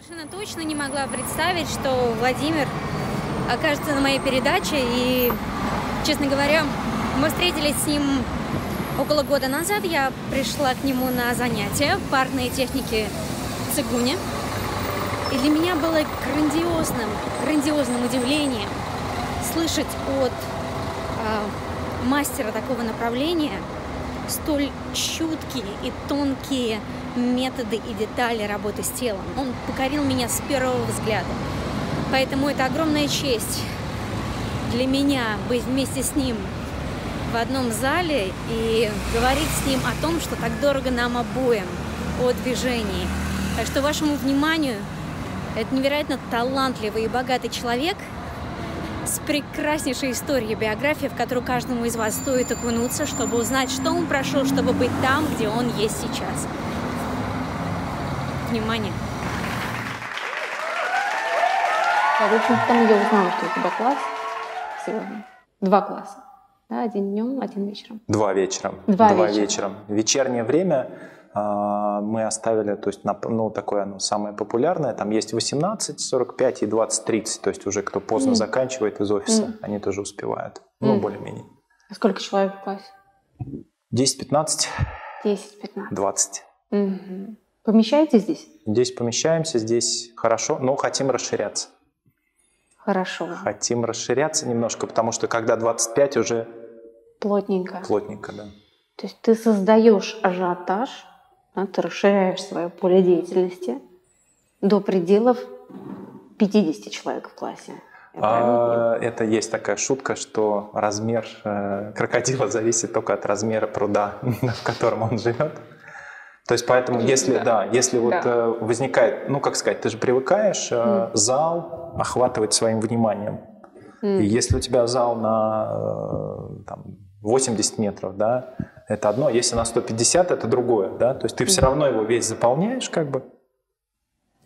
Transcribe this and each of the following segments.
Совершенно точно не могла представить, что Владимир окажется на моей передаче. И, честно говоря, мы встретились с ним около года назад. Я пришла к нему на занятия парные техники цигуни. И для меня было грандиозным, грандиозным удивлением слышать от э, мастера такого направления столь чуткие и тонкие методы и детали работы с телом. Он покорил меня с первого взгляда. Поэтому это огромная честь для меня быть вместе с ним в одном зале и говорить с ним о том, что так дорого нам обоим, о движении. Так что вашему вниманию это невероятно талантливый и богатый человек с прекраснейшей историей биографии, в которую каждому из вас стоит окунуться, чтобы узнать, что он прошел, чтобы быть там, где он есть сейчас. Внимание! Да, в общем, там я узнала, что у тебя класс сегодня. Два класса. Да, один днем, один вечером. Два вечером. Два, Два вечера. вечером. Вечернее время мы оставили, то есть, ну, такое оно самое популярное, там есть 18, 45 и 20, 30, то есть уже кто поздно mm. заканчивает из офиса, mm. они тоже успевают, ну, mm. более-менее. А сколько человек в классе? 10-15. 10-15. 20. Угу. Помещаетесь здесь? Здесь помещаемся, здесь хорошо, но хотим расширяться. Хорошо. Хотим расширяться немножко, потому что когда 25 уже... Плотненько. Плотненько, да. То есть ты создаешь ажиотаж, да, ты расширяешь свое поле деятельности до пределов 50 человек в классе. А, это есть такая шутка, что размер э, крокодила зависит только от размера пруда, в котором он живет. То есть поэтому, если да, да если вот да. Э, возникает, ну как сказать, ты же привыкаешь mm. зал охватывать своим вниманием. Mm. И если у тебя зал на э, там, 80 метров, да, это одно, если на 150, это другое, да, то есть ты все равно его весь заполняешь, как бы,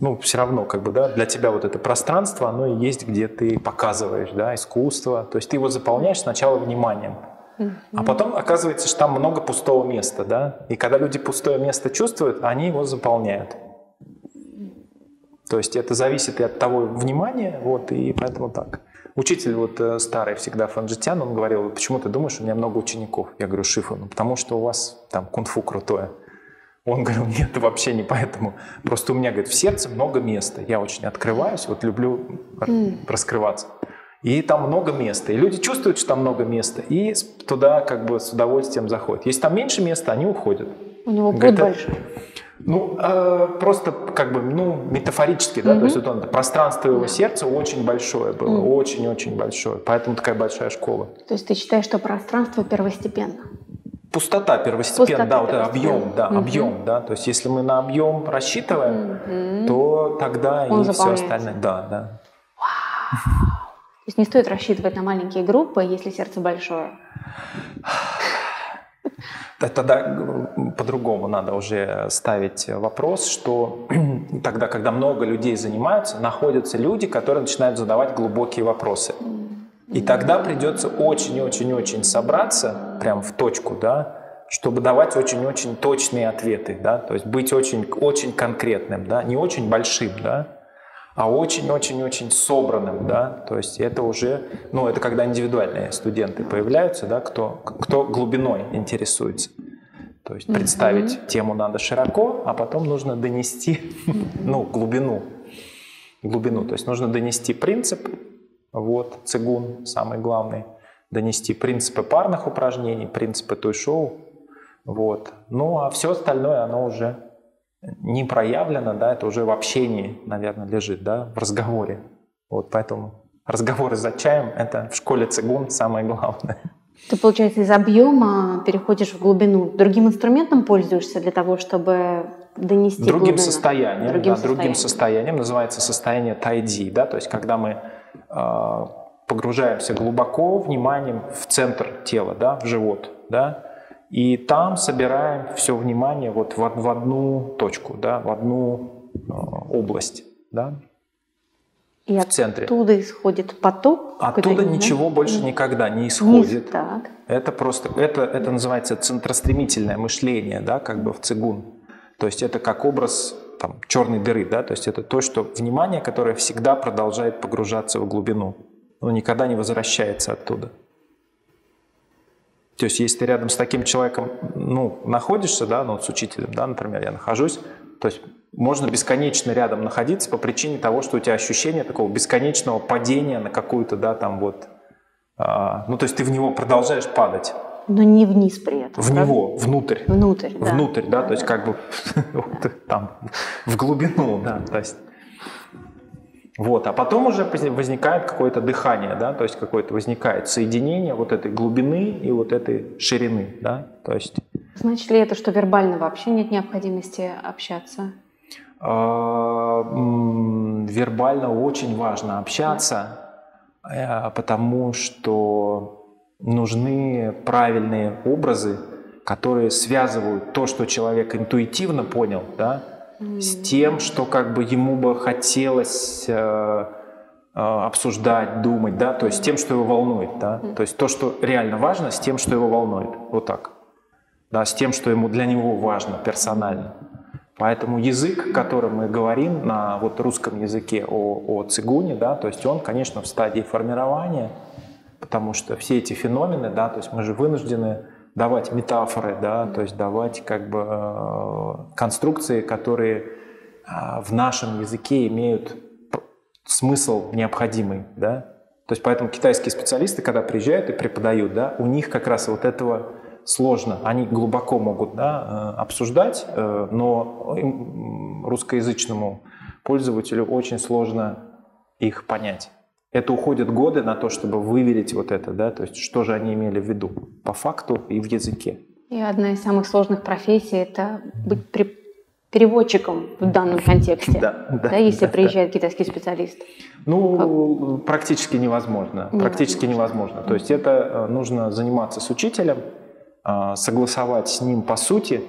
ну, все равно, как бы, да, для тебя вот это пространство, оно и есть, где ты показываешь, да, искусство, то есть ты его заполняешь сначала вниманием, а потом оказывается, что там много пустого места, да? И когда люди пустое место чувствуют, они его заполняют. То есть это зависит и от того внимания, вот, и поэтому так. Учитель вот э, старый всегда фанжитян, он говорил, почему ты думаешь, у меня много учеников? Я говорю, Шифу, ну потому что у вас там кунг-фу крутое. Он говорил, нет, вообще не поэтому. Просто у меня, говорит, в сердце много места. Я очень открываюсь, вот люблю mm. раскрываться. И там много места. И люди чувствуют, что там много места, и туда как бы с удовольствием заходят. Если там меньше места, они уходят. У него путь большой. Ну, э, просто как бы, ну, метафорически, да, угу. то есть вот он, пространство его сердца очень большое было, очень-очень большое, поэтому такая большая школа. То есть ты считаешь, что пространство первостепенно? Пустота первостепенно, да, вот объем, да, угу. объем, да, то есть если мы на объем рассчитываем, угу. то тогда он и все остальное, да, да. Вау. То есть не стоит рассчитывать на маленькие группы, если сердце большое. Тогда по-другому надо уже ставить вопрос, что тогда, когда много людей занимаются, находятся люди, которые начинают задавать глубокие вопросы. И тогда придется очень-очень-очень собраться прям в точку, да, чтобы давать очень-очень точные ответы, да, то есть быть очень-очень конкретным, да, не очень большим, да, а очень-очень-очень собранным, да, то есть это уже, ну, это когда индивидуальные студенты появляются, да, кто, кто глубиной интересуется. То есть представить mm-hmm. тему надо широко, а потом нужно донести, ну, глубину, глубину, то есть нужно донести принцип, вот, цигун самый главный, донести принципы парных упражнений, принципы той шоу, вот, ну, а все остальное, оно уже не проявлено, да, это уже в общении, наверное, лежит, да, в разговоре. Вот поэтому разговоры за чаем – это в школе цигун самое главное. Ты, получается, из объема переходишь в глубину. Другим инструментом пользуешься для того, чтобы донести Другим глубину? состоянием, другим, да, состоянием. другим состоянием, называется состояние тайди, да, то есть когда мы э, погружаемся глубоко вниманием в центр тела, да, в живот, да, и там собираем все внимание вот в, в одну точку, да, в одну э, область. Да, и в центре. оттуда исходит поток? Оттуда ничего да? больше никогда не исходит. так. Это просто, это, это называется центростремительное мышление, да, как бы в цигун. То есть это как образ там, черной дыры, да, то есть это то, что внимание, которое всегда продолжает погружаться в глубину, оно никогда не возвращается оттуда. То есть, если ты рядом с таким человеком, ну, находишься, да, ну, с учителем, да, например, я нахожусь, то есть можно бесконечно рядом находиться по причине того, что у тебя ощущение такого бесконечного падения на какую-то, да, там вот, а, ну, то есть ты в него продолжаешь падать. Но не вниз при этом. В правда? него, внутрь. Внутрь, да. Внутрь, да, да то есть как бы там в глубину, да, то есть вот, а потом уже возникает какое-то дыхание, да, то есть какое-то возникает соединение вот этой глубины и вот этой ширины, да, то есть... Значит ли это, что вербально вообще нет необходимости общаться? А, вербально очень важно общаться. Э, потому что нужны правильные образы, которые связывают то, что человек интуитивно понял, да, с тем, что как бы ему бы хотелось э, э, обсуждать, думать, да, то есть тем, что его волнует, да, то есть то, что реально важно, с тем, что его волнует, вот так, да, с тем, что ему для него важно персонально. Поэтому язык, которым мы говорим на вот русском языке о, о цигуне, да, то есть он, конечно, в стадии формирования, потому что все эти феномены, да, то есть мы же вынуждены давать метафоры, да, то есть давать как бы э, конструкции, которые э, в нашем языке имеют смысл необходимый, да. То есть поэтому китайские специалисты, когда приезжают и преподают, да, у них как раз вот этого сложно. Они глубоко могут да, э, обсуждать, но русскоязычному пользователю очень сложно их понять. Это уходят годы на то, чтобы выверить вот это, да, то есть что же они имели в виду по факту и в языке. И одна из самых сложных профессий – это быть при... переводчиком в данном контексте, да, да, да, если да, приезжает да. китайский специалист. Ну, как? практически невозможно, невозможно, практически невозможно. То есть это э, нужно заниматься с учителем, э, согласовать с ним по сути,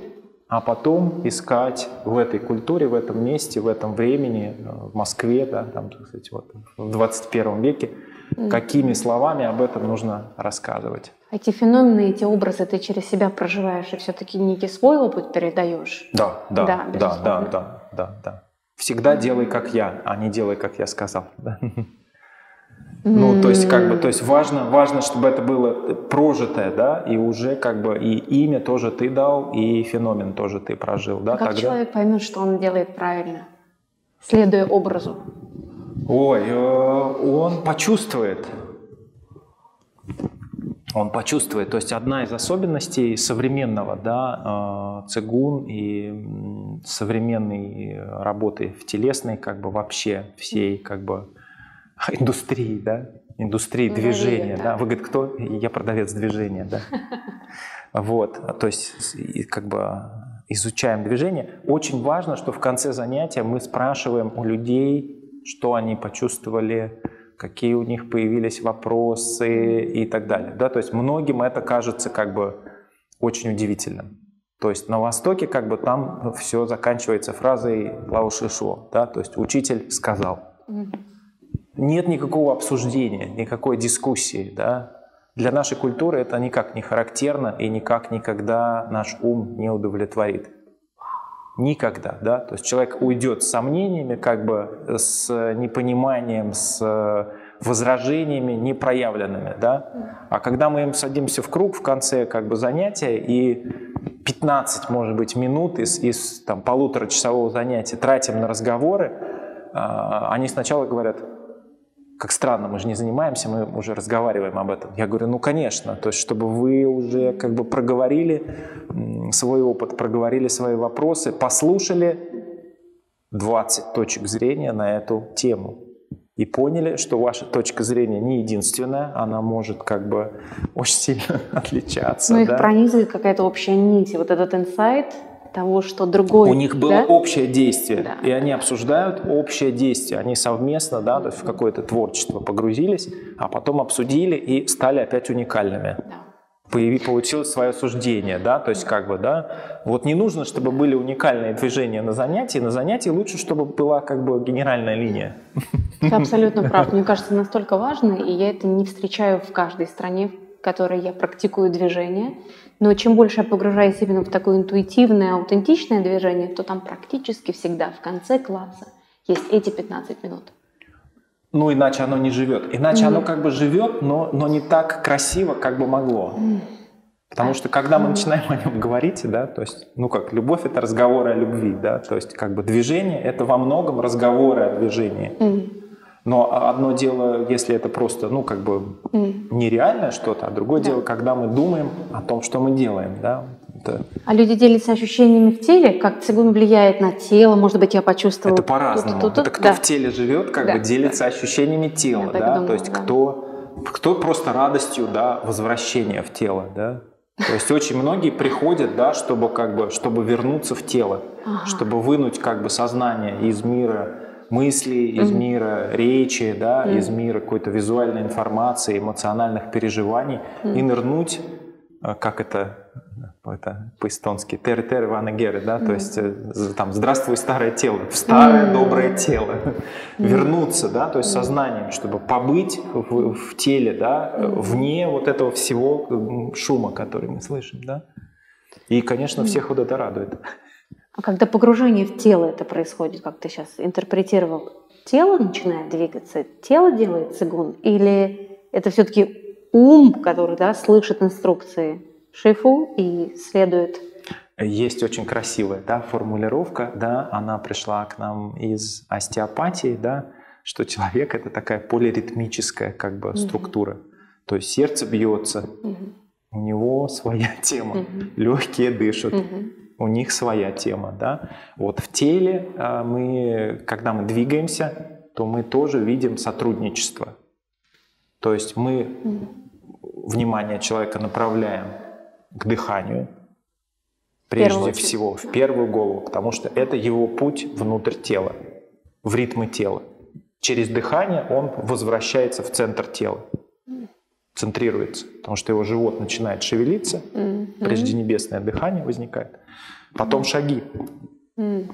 а потом искать в этой культуре, в этом месте, в этом времени, э, в Москве, да, там, так сказать, вот, в 21 веке, какими словами об этом нужно рассказывать. Эти феномены, эти образы ты через себя проживаешь и все-таки некий свой опыт передаешь. Да, да, да, да, да, да, да, да. Всегда делай как я, а не делай как я сказал. Да. Ну, то есть, как бы, то есть важно, важно, чтобы это было прожитое, да, и уже как бы и имя тоже ты дал, и феномен тоже ты прожил, да. Как Тогда... человек поймет, что он делает правильно, следуя образу? Ой, э, он почувствует. Он почувствует. То есть одна из особенностей современного, да, э, цигун и современной работы в телесной, как бы вообще всей, как бы индустрии, да, индустрии ну, движения, да. да. Вы говорите, кто? Я продавец движения, да. Вот, то есть как бы изучаем движение. Очень важно, что в конце занятия мы спрашиваем у людей, что они почувствовали, какие у них появились вопросы и так далее. Да? То есть многим это кажется как бы очень удивительным. То есть на Востоке как бы там все заканчивается фразой «Лао Шишо», да? то есть учитель сказал. Mm-hmm нет никакого обсуждения, никакой дискуссии. Да? Для нашей культуры это никак не характерно и никак никогда наш ум не удовлетворит. Никогда, да, то есть человек уйдет с сомнениями, как бы с непониманием, с возражениями непроявленными, да, а когда мы им садимся в круг в конце как бы занятия и 15, может быть, минут из, из там, полуторачасового занятия тратим на разговоры, а, они сначала говорят, как странно, мы же не занимаемся, мы уже разговариваем об этом. Я говорю, ну, конечно, то есть, чтобы вы уже как бы проговорили свой опыт, проговорили свои вопросы, послушали 20 точек зрения на эту тему и поняли, что ваша точка зрения не единственная, она может как бы очень сильно отличаться. Ну, их да? пронизывает какая-то общая нить, вот этот инсайт, того, что другой... У них было да? общее действие, да. и они обсуждают общее действие. Они совместно да, то есть в какое-то творчество погрузились, а потом обсудили и стали опять уникальными. Да появи, получилось свое суждение, да, то есть как бы, да, вот не нужно, чтобы были уникальные движения на занятии, на занятии лучше, чтобы была как бы генеральная линия. Ты абсолютно прав, мне кажется, настолько важно, и я это не встречаю в каждой стране которой я практикую движение. Но чем больше я погружаюсь именно в такое интуитивное, аутентичное движение, то там практически всегда в конце класса есть эти 15 минут. Ну, иначе оно не живет. Иначе mm. оно как бы живет, но, но не так красиво, как бы могло. Mm. Потому что когда мы начинаем о нем говорить, да, то есть, ну как, любовь это разговоры о любви, да, то есть как бы движение это во многом разговоры о движении. Mm. Но одно дело, если это просто, ну как бы mm. нереальное что-то, а другое да. дело, когда мы думаем о том, что мы делаем, да. Это... А люди делятся ощущениями в теле, как цигун влияет на тело, может быть, я почувствовала. Это по-разному. Тут, тут, тут. Это кто да. в теле живет, как да. бы делится ощущениями тела, я да, думала, то есть да. кто кто просто радостью, да, возвращения в тело, да. То есть очень многие приходят, да, чтобы как бы, чтобы вернуться в тело, ага. чтобы вынуть как бы сознание из мира мыслей, из mm мира речи, да, mm из мира какой-то визуальной информации, эмоциональных переживаний mm и нырнуть, э, как это это по-эстонски, тер тер ванагеры, да, mm. то есть э, там здравствуй старое тело, в старое mm. доброе тело, mm. вернуться, да, то есть сознанием, чтобы побыть в, в теле, да, mm. вне вот этого всего шума, который мы слышим, да. И, конечно, всех вот это радует. А когда погружение в тело это происходит, как ты сейчас интерпретировал, тело начинает двигаться, тело делает цигун, или это все-таки ум, который да, слышит инструкции? шифу и следует. Есть очень красивая да, формулировка, да, она пришла к нам из остеопатии, да, что человек это такая полиритмическая как бы структура. Mm-hmm. То есть сердце бьется, mm-hmm. у него своя тема, mm-hmm. легкие дышат. Mm-hmm у них своя тема, да. Вот в теле а, мы, когда мы двигаемся, то мы тоже видим сотрудничество. То есть мы внимание человека направляем к дыханию, прежде всего, в первую голову, потому что это его путь внутрь тела, в ритмы тела. Через дыхание он возвращается в центр тела, центрируется, потому что его живот начинает шевелиться, mm-hmm. прежде небесное дыхание возникает, потом шаги. Mm.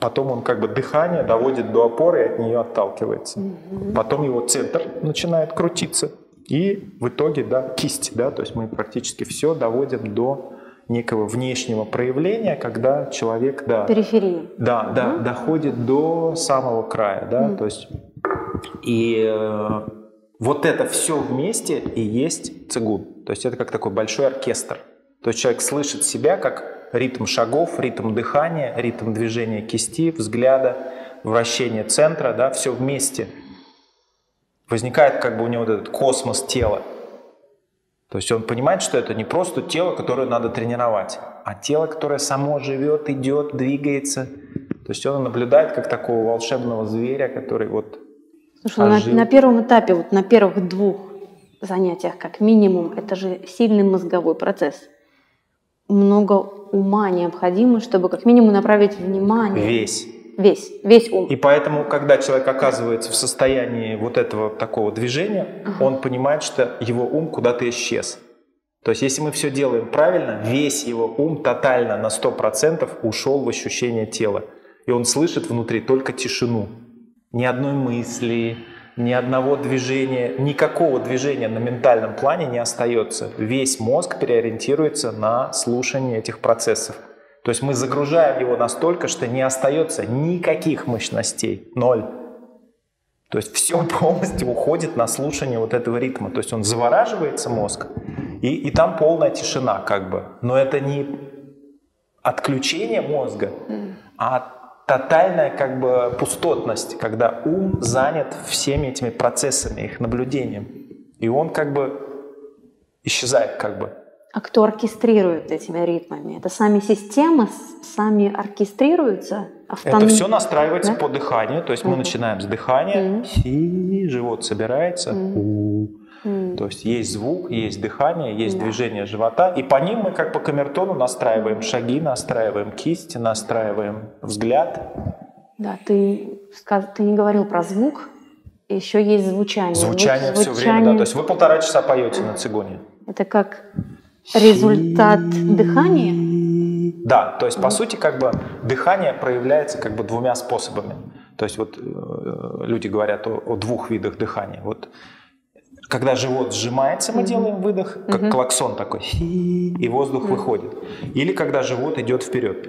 Потом он как бы дыхание доводит до опоры и от нее отталкивается. Mm-hmm. Потом его центр начинает крутиться. И в итоге, да, кисть, да, то есть мы практически все доводим до некого внешнего проявления, когда человек, да, периферии, да, угу. да, доходит до самого края, да, угу. то есть и э, вот это все вместе и есть цигун, то есть это как такой большой оркестр, то есть человек слышит себя как ритм шагов, ритм дыхания, ритм движения кисти, взгляда, вращение центра, да, все вместе возникает как бы у него вот этот космос тела. То есть он понимает, что это не просто тело, которое надо тренировать, а тело, которое само живет, идет, двигается. То есть он наблюдает как такого волшебного зверя, который вот Слушай, на, на первом этапе, вот на первых двух занятиях, как минимум, это же сильный мозговой процесс. Много ума необходимо, чтобы как минимум направить внимание. Весь Весь, весь ум. И поэтому, когда человек оказывается в состоянии вот этого такого движения, ага. он понимает, что его ум куда-то исчез. То есть, если мы все делаем правильно, весь его ум тотально на 100% ушел в ощущение тела. И он слышит внутри только тишину. Ни одной мысли, ни одного движения, никакого движения на ментальном плане не остается. Весь мозг переориентируется на слушание этих процессов. То есть мы загружаем его настолько, что не остается никаких мощностей, ноль. То есть все полностью уходит на слушание вот этого ритма. То есть он завораживается мозг, и, и там полная тишина как бы. Но это не отключение мозга, а тотальная как бы пустотность, когда ум занят всеми этими процессами, их наблюдением. И он как бы исчезает как бы. А кто оркестрирует этими ритмами? Это сами системы сами оркестрируются? Автон... Это все настраивается да? по дыханию. То есть mm-hmm. мы начинаем с дыхания, mm-hmm. и живот собирается. То есть есть звук, есть дыхание, есть yeah. движение живота. И по ним мы как по камертону настраиваем шаги, настраиваем кисти, настраиваем взгляд. Да, ты, ты не говорил про звук, еще есть звучание. Звучание, звучание... все время, да. То есть вы полтора часа поете на цигуне. Это как результат дыхания? Да, то есть по сути как бы дыхание проявляется как бы двумя способами. То есть вот э, люди говорят о, о двух видах дыхания. Вот когда живот сжимается, мы делаем выдох, как клаксон такой, и воздух выходит. Или когда живот идет вперед.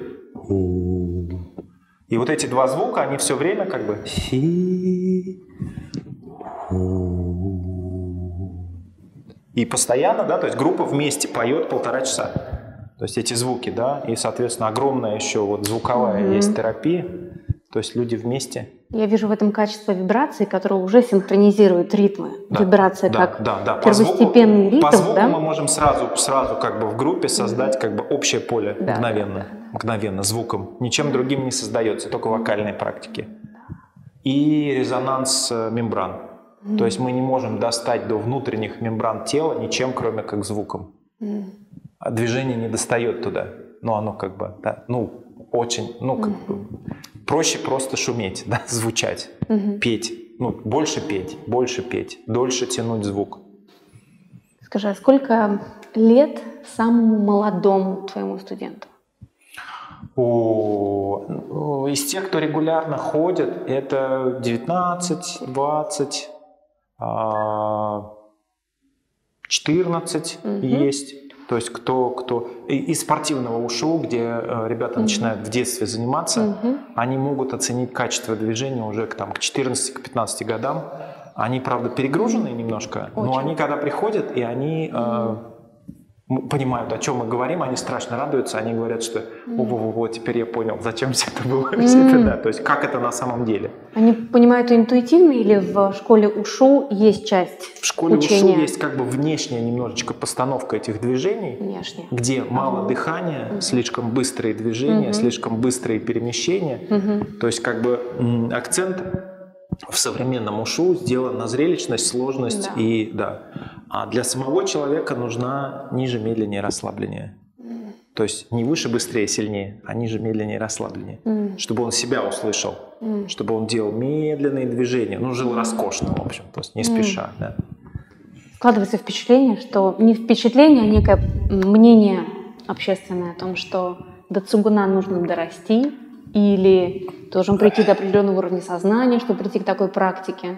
И вот эти два звука, они все время как бы и постоянно, да, то есть группа вместе поет полтора часа. То есть эти звуки, да, и, соответственно, огромная еще вот звуковая mm-hmm. есть терапия. То есть люди вместе. Я вижу в этом качество вибрации, которое уже синхронизирует ритмы. Да, Вибрация да, как да, да. первостепенный по звуку, ритм, по звуку да? мы можем сразу, сразу как бы в группе создать mm-hmm. как бы общее поле да, мгновенно, да. мгновенно звуком. Ничем другим не создается, только вокальные практики. И резонанс э, мембран. Mm-hmm. То есть мы не можем достать до внутренних мембран тела ничем, кроме как звуком. Mm-hmm. А движение не достает туда. Ну, оно как бы, да, ну, очень, ну, как бы, проще просто шуметь, да, звучать, mm-hmm. петь. Ну, больше петь, больше петь, дольше тянуть звук. Скажи, а сколько лет самому молодому твоему студенту? О, из тех, кто регулярно ходит, это 19, 20, 14 угу. есть. То есть кто, кто из спортивного УШУ, где э, ребята угу. начинают в детстве заниматься, угу. они могут оценить качество движения уже к, там, к 14-15 годам. Они, правда, перегружены немножко, Очень. но они когда приходят, и они угу понимают, о чем мы говорим, они страшно радуются, они говорят, что о, во, во, во, теперь я понял, зачем все это было, mm. все это, да, то есть как это на самом деле. Они понимают это интуитивно или в школе УШУ есть часть В школе учения? УШУ есть как бы внешняя немножечко постановка этих движений, Внешне. где мало mm. дыхания, mm. слишком быстрые движения, mm-hmm. слишком быстрые перемещения, mm-hmm. то есть как бы акцент в современном ушу сделан на зрелищность, сложность да. и да. А для самого человека нужна ниже, медленнее, расслабление. Mm. То есть не выше, быстрее, сильнее, а ниже, медленнее, расслабление. Mm. Чтобы он себя услышал, mm. чтобы он делал медленные движения, ну, жил роскошно, в общем, то есть не спеша. Да. Складывается впечатление, что не впечатление, а некое мнение общественное о том, что до цугуна нужно дорасти, или должен прийти до определенного уровня сознания, чтобы прийти к такой практике.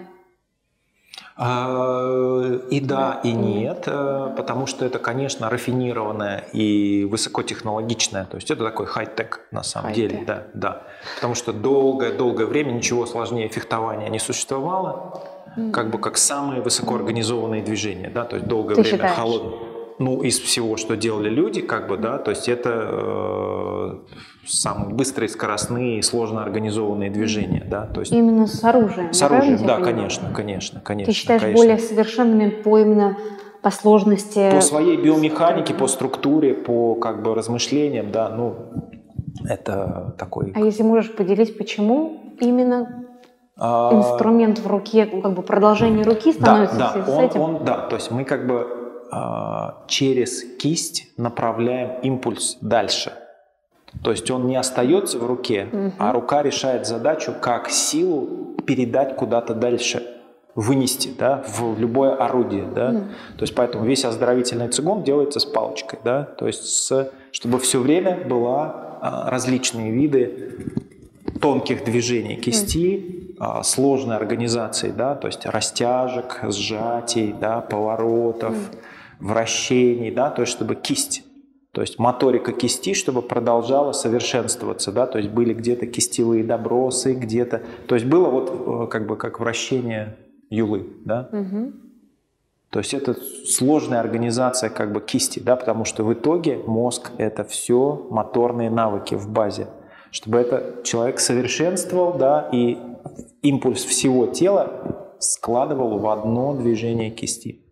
А, и да, и нет, э, потому что это, конечно, рафинированное и высокотехнологичное. То есть это такой хай-тек на самом хай-тек. деле, да, да. Потому что долгое-долгое время ничего сложнее фехтования не существовало, как бы как самые высокоорганизованные движения, да, то есть долгое Ты время холодное. Ну, из всего, что делали люди, как бы, да, то есть это э, самые быстрые, скоростные, сложно организованные движения, да, то есть именно с оружием. С оружием, да, конечно, конечно, конечно. Ты считаешь конечно. более совершенными по именно по сложности? По своей биомеханике, по структуре, по как бы размышлениям, да, ну это такой. А если можешь поделить, почему именно а... инструмент в руке, как бы продолжение руки становится да, да, с он, этим? Он, да, то есть мы как бы через кисть направляем импульс дальше. То есть он не остается в руке, угу. а рука решает задачу, как силу передать куда-то дальше, вынести да, в любое орудие. Да? Угу. То есть поэтому весь оздоровительный цигун делается с палочкой. Да? То есть с, чтобы все время была а, различные виды тонких движений кисти, угу. сложной организации, да? то есть растяжек, сжатий, да, поворотов, угу. Вращений, да? то есть чтобы кисть то есть моторика кисти, чтобы продолжала совершенствоваться, да, то есть были где-то кистевые добросы, где-то, то есть было вот э, как бы как вращение юлы, да. Угу. То есть это сложная организация как бы кисти, да, потому что в итоге мозг это все моторные навыки в базе, чтобы это человек совершенствовал, да, и импульс всего тела складывал в одно движение кисти.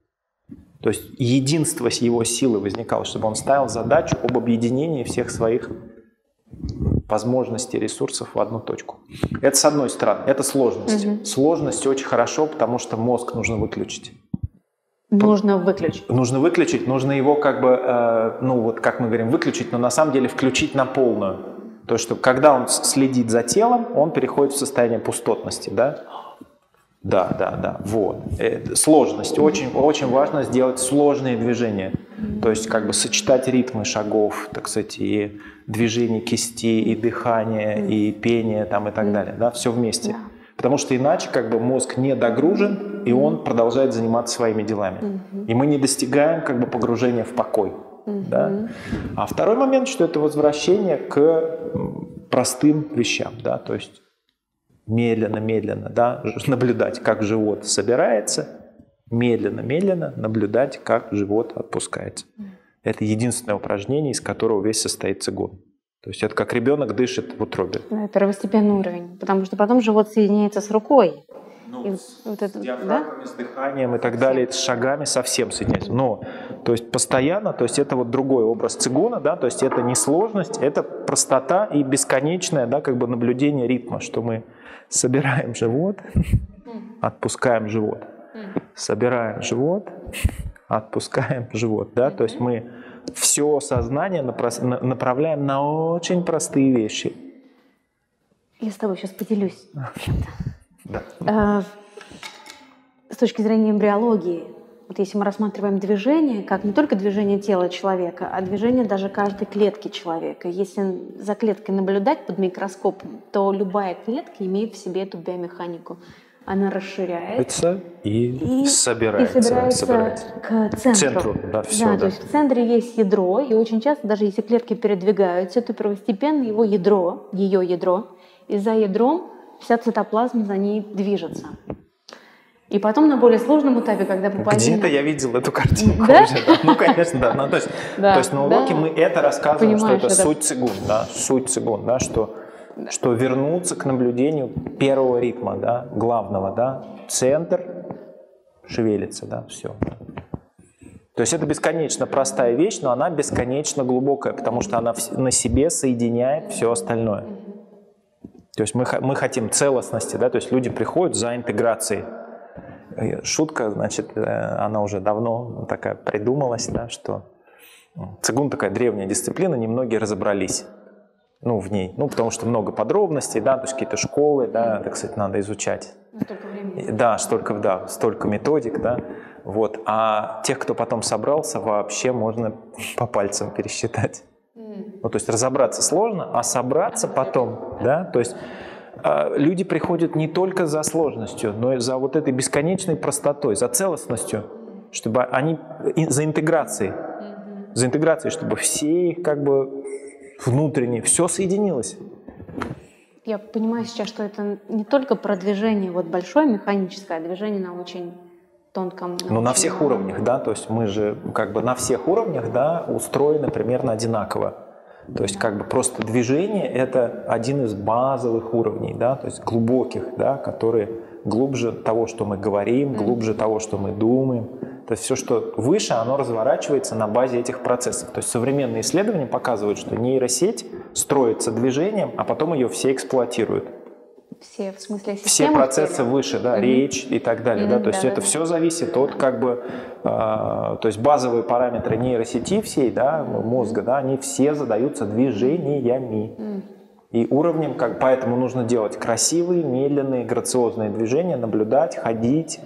То есть единство его силы возникало, чтобы он ставил задачу об объединении всех своих возможностей, ресурсов в одну точку. Это с одной стороны, это сложность. Угу. Сложность очень хорошо, потому что мозг нужно выключить. Нужно выключить. Нужно выключить, нужно его как бы, э, ну вот как мы говорим, выключить, но на самом деле включить на полную. То есть, что когда он следит за телом, он переходит в состояние пустотности, да? Да, да, да, вот. Это сложность. Очень, очень важно сделать сложные движения. То есть как бы сочетать ритмы шагов, так сказать, и движение кисти, и дыхание, и пение там и так далее. Да, все вместе. Потому что иначе как бы мозг не догружен, и он продолжает заниматься своими делами. И мы не достигаем как бы погружения в покой. Да? А второй момент, что это возвращение к простым вещам. Да? То есть медленно-медленно да? наблюдать, как живот собирается, медленно-медленно наблюдать, как живот отпускается. Это единственное упражнение, из которого весь состоит цигун. То есть это как ребенок дышит в утробе. Да, первостепенный уровень, потому что потом живот соединяется с рукой. Ну, и с, вот это, диафрагмами, да? с дыханием и так далее, с шагами совсем соединяется. Но, то есть постоянно, то есть это вот другой образ цигуна, да, то есть это не сложность, это простота и бесконечное, да, как бы наблюдение ритма, что мы собираем живот, отпускаем живот, собираем живот, отпускаем живот, да, то есть мы все сознание направляем на очень простые вещи. Я с тобой сейчас поделюсь. Да. А, с точки зрения эмбриологии, вот если мы рассматриваем движение, как не только движение тела человека, а движение даже каждой клетки человека. Если за клеткой наблюдать под микроскопом, то любая клетка имеет в себе эту биомеханику она расширяется и, и собирается, и собирается, собирается к центру. центру да, все, да, да. То есть в центре есть ядро, и очень часто, даже если клетки передвигаются, то первостепенно его ядро, ее ядро, и за ядром вся цитоплазма за ней движется. И потом на более сложном этапе, когда пуповина... Где-то я видел эту картинку да? уже. Да. Ну, конечно, да. Ну, то, есть, да, то есть на уроке да. мы это рассказываем, Понимаешь, что это, это суть цигун, да, суть цигун, да, что да. что вернуться к наблюдению первого ритма, да, главного, да, центр шевелится, да, все. То есть это бесконечно простая вещь, но она бесконечно глубокая, потому что она на себе соединяет все остальное. То есть мы, мы хотим целостности, да, то есть люди приходят за интеграцией. Шутка, значит, э, она уже давно такая придумалась, да, что цигун такая древняя дисциплина, немногие разобрались ну, в ней. Ну, потому что много подробностей, да, то есть какие-то школы, да, так сказать, надо изучать. Ну, столько времени. Да, столько, да, столько методик, да. Вот. А тех, кто потом собрался, вообще можно по пальцам пересчитать. Mm. Ну, то есть разобраться сложно, а собраться потом, да, то есть люди приходят не только за сложностью, но и за вот этой бесконечной простотой, за целостностью, чтобы они, за интеграцией, за интеграцией, чтобы все их как бы внутренне, все соединилось. Я понимаю сейчас, что это не только продвижение вот большое механическое, а движение на очень тонком. На ну, на всех уровнях, да, то есть мы же как бы на всех уровнях, да, устроены примерно одинаково. То есть как бы просто движение – это один из базовых уровней, да, то есть глубоких, да, которые глубже того, что мы говорим, глубже того, что мы думаем. То есть все, что выше, оно разворачивается на базе этих процессов. То есть современные исследования показывают, что нейросеть строится движением, а потом ее все эксплуатируют. Все, в смысле, Все процессы или? выше, да, mm-hmm. речь и так далее, mm-hmm, да, то есть да, это да. все зависит от как бы, э, то есть базовые параметры нейросети всей, да, мозга, да, они все задаются движениями. Mm. И уровнем, как, поэтому нужно делать красивые, медленные, грациозные движения, наблюдать, ходить,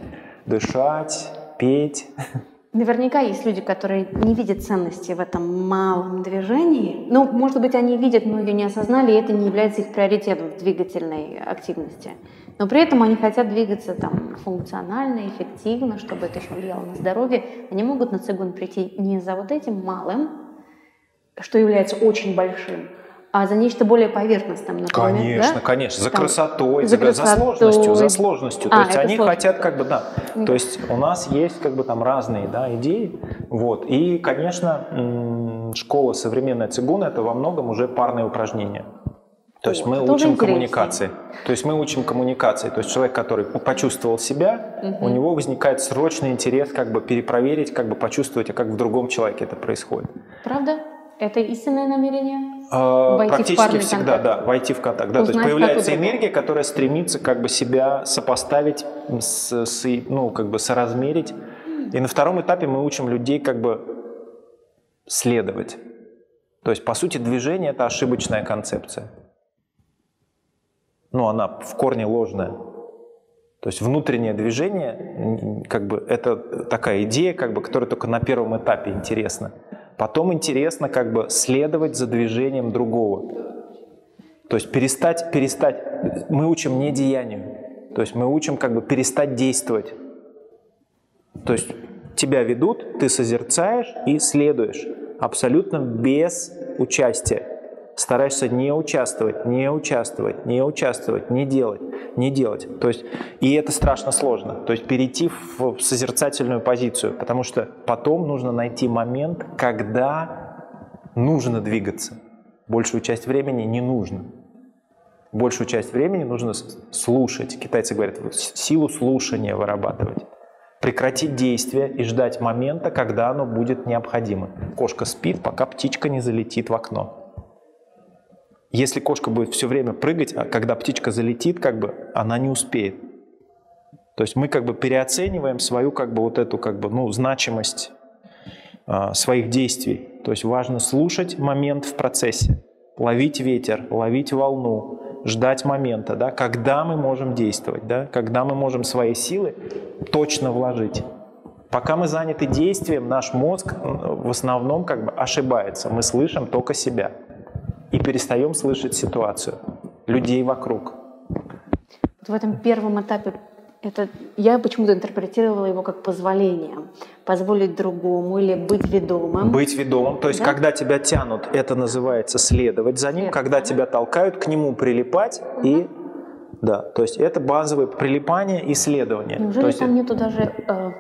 дышать, петь. Наверняка есть люди, которые не видят ценности в этом малом движении. Ну, может быть, они видят, но ее не осознали, и это не является их приоритетом в двигательной активности. Но при этом они хотят двигаться там функционально, эффективно, чтобы это еще влияло на здоровье. Они могут на цигун прийти не за вот этим малым, что является очень большим, а за нечто более поверхностным, например. Конечно, да? конечно, за Там, красотой, за, красотой. за сложностью, за сложностью. А, То есть они хотят как бы, да. То есть у нас есть как бы там разные да, идеи. Вот. И, конечно, школа современная цигуна это во многом уже парные упражнения. То есть мы учим коммуникации. То есть мы учим коммуникации. То есть человек, который почувствовал себя, угу. у него возникает срочный интерес как бы перепроверить, как бы почувствовать, а как в другом человеке это происходит. Правда? Это истинное намерение? А, войти практически в всегда, контакт. да, войти в контакт. Да, то есть появляется энергия, которая стремится как бы себя сопоставить, с, с, ну, как бы соразмерить. И на втором этапе мы учим людей как бы следовать. То есть, по сути, движение – это ошибочная концепция. Ну, она в корне ложная. То есть внутреннее движение, как бы, это такая идея, как бы, которая только на первом этапе интересна. Потом интересно как бы следовать за движением другого. То есть перестать, перестать, мы учим не деянию, То есть мы учим как бы перестать действовать. То есть тебя ведут, ты созерцаешь и следуешь абсолютно без участия. Стараешься не участвовать, не участвовать, не участвовать, не делать, не делать. То есть, и это страшно сложно. То есть перейти в созерцательную позицию, потому что потом нужно найти момент, когда нужно двигаться. Большую часть времени не нужно. Большую часть времени нужно слушать. Китайцы говорят, силу слушания вырабатывать прекратить действие и ждать момента, когда оно будет необходимо. Кошка спит, пока птичка не залетит в окно. Если кошка будет все время прыгать, а когда птичка залетит, как бы она не успеет. То есть мы как бы переоцениваем свою как бы вот эту как бы ну значимость э, своих действий. То есть важно слушать момент в процессе, ловить ветер, ловить волну, ждать момента, да, когда мы можем действовать, да, когда мы можем свои силы точно вложить. Пока мы заняты действием, наш мозг в основном как бы ошибается. Мы слышим только себя и перестаем слышать ситуацию, людей вокруг. Вот в этом первом этапе это я почему-то интерпретировала его как позволение. Позволить другому или быть ведомым. Быть ведомым. То есть, да? когда тебя тянут, это называется следовать за ним. Следовать. Когда тебя толкают, к нему прилипать угу. и да, то есть это базовое прилипание и следование. Неужели то есть... там нету даже э,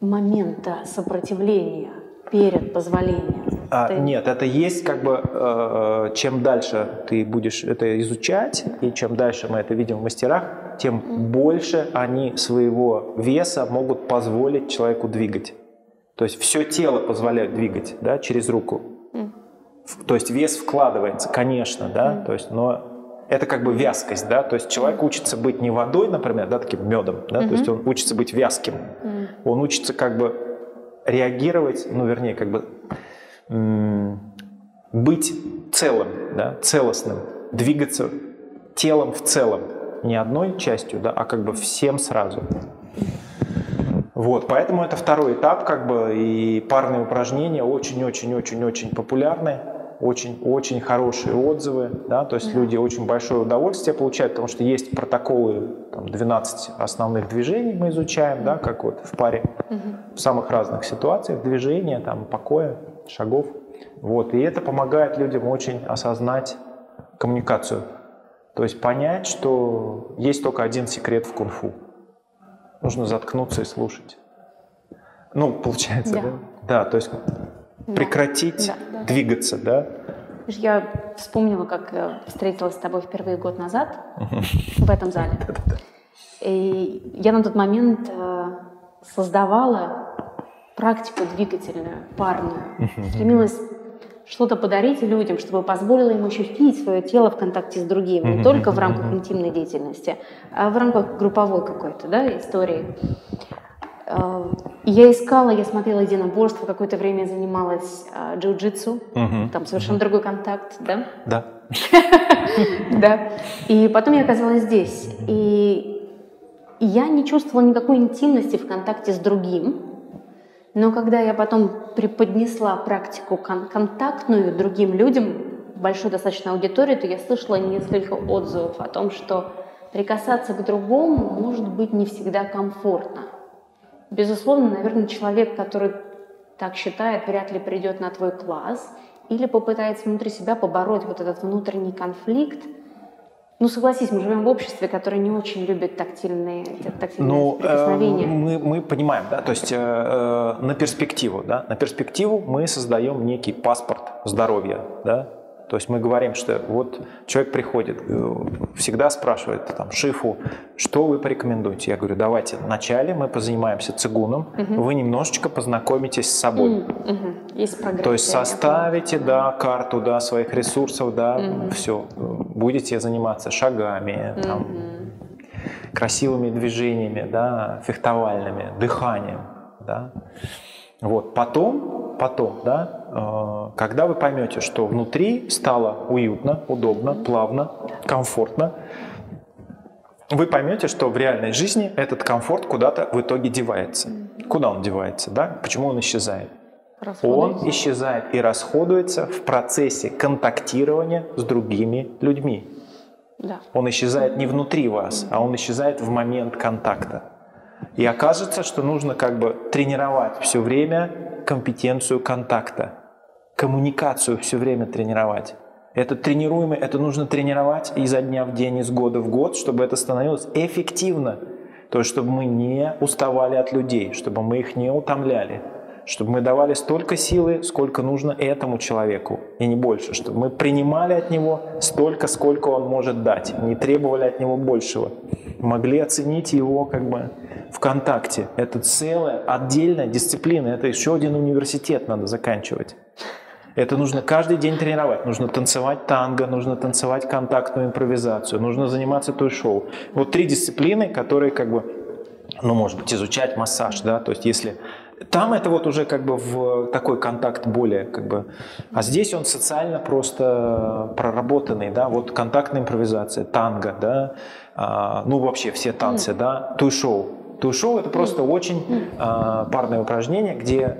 момента сопротивления перед позволением? А, ты... Нет, это есть как бы, э, чем дальше ты будешь это изучать, и чем дальше мы это видим в мастерах, тем mm. больше они своего веса могут позволить человеку двигать. То есть все тело позволяет двигать да, через руку. Mm. То есть вес вкладывается, конечно, да, mm. то есть, но это как бы вязкость, да, то есть человек учится быть не водой, например, да, таким медом, да, mm-hmm. то есть он учится быть вязким, mm. он учится как бы реагировать, ну, вернее, как бы быть целым, да, целостным, двигаться телом в целом, не одной частью, да, а как бы всем сразу. Вот, поэтому это второй этап, как бы, и парные упражнения очень-очень-очень-очень популярны, очень-очень хорошие отзывы, да, то есть mm-hmm. люди очень большое удовольствие получают, потому что есть протоколы, там, 12 основных движений мы изучаем, да, как вот в паре, mm-hmm. в самых разных ситуациях, движения, там, покоя, шагов. Вот. И это помогает людям очень осознать коммуникацию. То есть понять, что есть только один секрет в кунг-фу. Нужно заткнуться и слушать. Ну, получается, да? Да, да то есть да. прекратить да, да. двигаться, да? Я вспомнила, как я встретилась с тобой впервые год назад в этом зале. И я на тот момент э, создавала практику двигательную, парную. Стремилась что-то подарить людям, чтобы позволило им ощутить свое тело в контакте с другими, не только в рамках интимной деятельности, а в рамках групповой какой-то да, истории. Э, я искала, я смотрела единоборство, какое-то время занималась э, джиу-джитсу, там совершенно другой контакт, да? Да. Да. И потом я оказалась здесь. И я не чувствовала никакой интимности в контакте с другим, но когда я потом преподнесла практику кон- контактную другим людям, большой достаточно аудитории, то я слышала несколько отзывов о том, что прикасаться к другому может быть не всегда комфортно. Безусловно, наверное, человек, который так считает, вряд ли придет на твой класс или попытается внутри себя побороть вот этот внутренний конфликт – ну, согласись, мы живем в обществе, которое не очень любит тактильные, тактильные ну, прикосновения. Э, мы, мы понимаем, да, то есть э, э, на перспективу, да, на перспективу мы создаем некий паспорт здоровья, да, то есть мы говорим, что вот человек приходит, э, всегда спрашивает там шифу, что вы порекомендуете? Я говорю, давайте вначале мы позанимаемся цигуном, угу. вы немножечко познакомитесь с собой. Угу. Есть То есть составите, да, карту, да, своих ресурсов, да, угу. все, будете заниматься шагами, там, угу. красивыми движениями, да, фехтовальными, дыханием, да. Вот. Потом, потом, да, когда вы поймете, что внутри стало уютно, удобно, плавно, комфортно, вы поймете, что в реальной жизни этот комфорт куда-то в итоге девается. Куда он девается, да? Почему он исчезает? Он исчезает и расходуется в процессе контактирования с другими людьми. Да. Он исчезает не внутри вас, а он исчезает в момент контакта. И окажется, что нужно как бы тренировать все время компетенцию контакта, коммуникацию все время тренировать. Это тренируемый, это нужно тренировать изо дня в день, из года в год, чтобы это становилось эффективно. То есть, чтобы мы не уставали от людей, чтобы мы их не утомляли, чтобы мы давали столько силы, сколько нужно этому человеку, и не больше, чтобы мы принимали от него столько, сколько он может дать, не требовали от него большего, могли оценить его как бы в контакте. Это целая отдельная дисциплина, это еще один университет надо заканчивать. Это нужно каждый день тренировать. Нужно танцевать танго, нужно танцевать контактную импровизацию, нужно заниматься той шоу. Вот три дисциплины, которые как бы, ну, может быть, изучать массаж, да, то есть если там это вот уже как бы в такой контакт более как бы, а здесь он социально просто проработанный, да, вот контактная импровизация, танго, да, а, ну вообще все танцы, mm. да, туй-шоу. Туй-шоу это просто mm. очень а, парное упражнение, где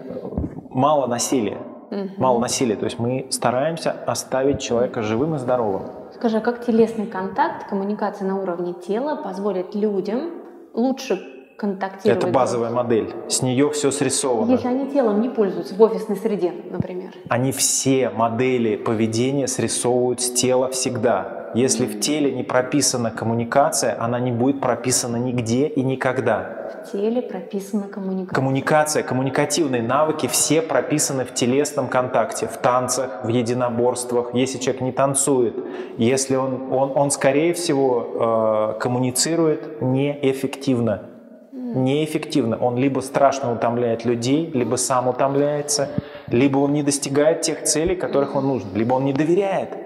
мало насилия угу. мало насилия. То есть мы стараемся оставить человека живым и здоровым. Скажи, а как телесный контакт, коммуникация на уровне тела позволит людям лучше контактировать? Это базовая модель. С нее все срисовано. Если они телом не пользуются в офисной среде, например. Они все модели поведения срисовывают с тела всегда. Если в теле не прописана коммуникация, она не будет прописана нигде и никогда. В теле прописана коммуникация. Коммуникация, коммуникативные навыки все прописаны в телесном контакте, в танцах, в единоборствах. Если человек не танцует, если он, он, он скорее всего, э, коммуницирует неэффективно. Неэффективно. Он либо страшно утомляет людей, либо сам утомляется, либо он не достигает тех целей, которых он нужен, либо он не доверяет.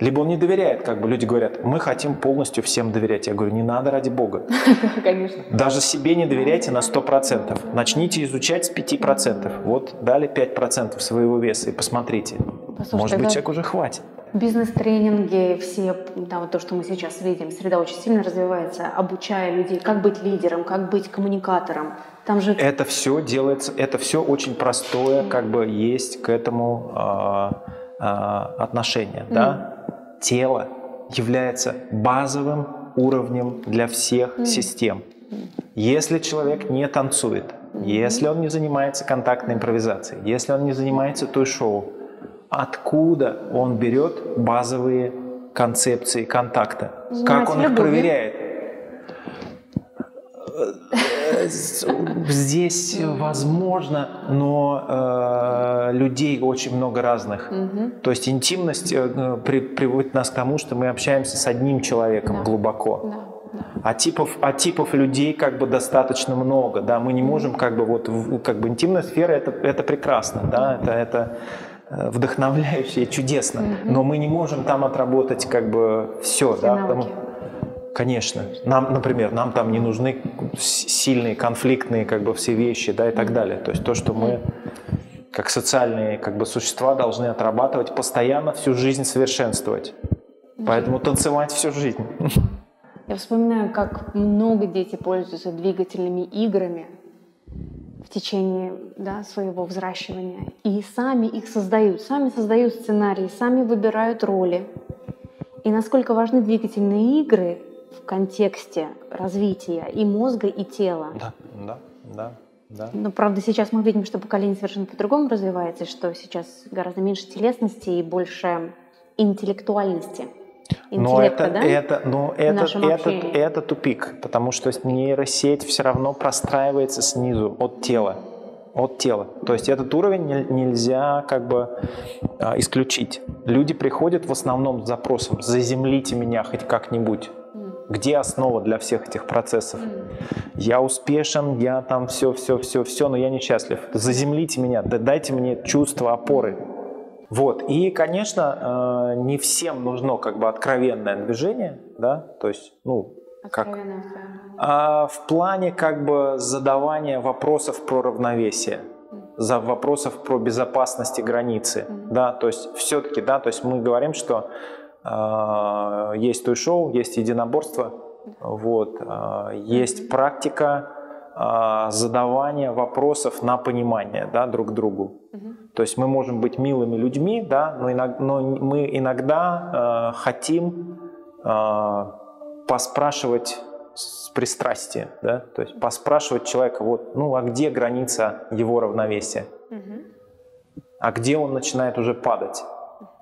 Либо он не доверяет, как бы люди говорят, мы хотим полностью всем доверять. Я говорю, не надо ради Бога. Конечно. Даже себе не доверяйте на 100%. Начните изучать с 5%. Вот дали 5% своего веса и посмотрите. Послушай, Может быть, человек уже хватит. Бизнес-тренинги, все, да, вот то, что мы сейчас видим, среда очень сильно развивается, обучая людей, как быть лидером, как быть коммуникатором. Там же... Это все делается, это все очень простое, как бы есть к этому э, э, отношение, mm. да? Тело является базовым уровнем для всех mm. систем. Если человек не танцует, если он не занимается контактной импровизацией, если он не занимается той шоу, откуда он берет базовые концепции контакта? Занимается как он их проверяет? Здесь возможно, но э, людей очень много разных. Угу. То есть интимность э, при, приводит нас к тому, что мы общаемся с одним человеком да. глубоко. Да. А типов, а типов людей как бы достаточно много, да, мы не можем как бы вот, как бы интимная сфера это, это прекрасно, да, это, это э, вдохновляюще и чудесно, но мы не можем там отработать как бы все, все да, потому, Конечно. Нам, например, нам там не нужны сильные, конфликтные как бы все вещи, да, и так далее. То есть то, что мы как социальные как бы существа должны отрабатывать постоянно всю жизнь совершенствовать. Поэтому танцевать всю жизнь. Я вспоминаю, как много дети пользуются двигательными играми в течение да, своего взращивания. И сами их создают, сами создают сценарии, сами выбирают роли. И насколько важны двигательные игры контексте развития и мозга, и тела. Да, да, да. Да. Но правда сейчас мы видим, что поколение совершенно по-другому развивается, что сейчас гораздо меньше телесности и больше интеллектуальности. Но это, да? это, но это, это, это тупик, потому что нейросеть все равно простраивается снизу от тела от тела. То есть этот уровень нельзя как бы а, исключить. Люди приходят в основном с запросом «заземлите меня хоть как-нибудь». Где основа для всех этих процессов? Я успешен, я там все, все, все, все, но я несчастлив. Заземлите меня, дайте мне чувство опоры. Вот. И, конечно, э, не всем нужно как бы откровенное движение, да, то есть, ну, как, а в плане как бы задавания вопросов про равновесие за вопросов про безопасность границы, mm-hmm. да, то есть все-таки, да, то есть мы говорим, что есть той шоу, есть единоборство, вот, а, есть практика а, задавания вопросов на понимание да, друг другу. То есть мы можем быть милыми людьми, да, но, иногда, но мы иногда хотим э, поспрашивать с пристрастием, да, то есть поспрашивать человека, вот, ну, а где граница его равновесия? А где он начинает уже падать?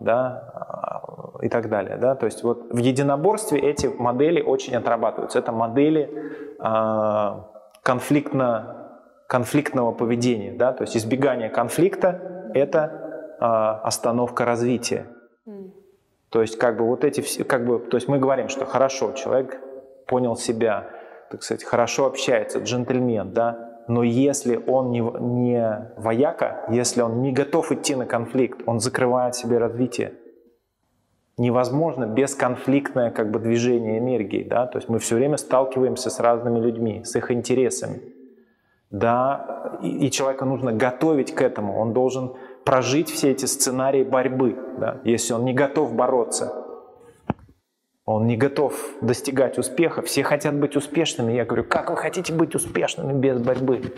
Да, и так далее. Да? То есть вот в единоборстве эти модели очень отрабатываются. Это модели э, конфликтно, конфликтного поведения. Да? То есть избегание конфликта – это э, остановка развития. То есть как бы вот эти все, как бы, то есть мы говорим, что хорошо, человек понял себя, так сказать, хорошо общается, джентльмен, да, но если он не, не вояка, если он не готов идти на конфликт, он закрывает себе развитие. Невозможно бесконфликтное как бы, движение энергии. Да? То есть мы все время сталкиваемся с разными людьми, с их интересами. Да? И, и человека нужно готовить к этому. Он должен прожить все эти сценарии борьбы. Да? Если он не готов бороться, он не готов достигать успеха. Все хотят быть успешными. Я говорю, как вы хотите быть успешными без борьбы?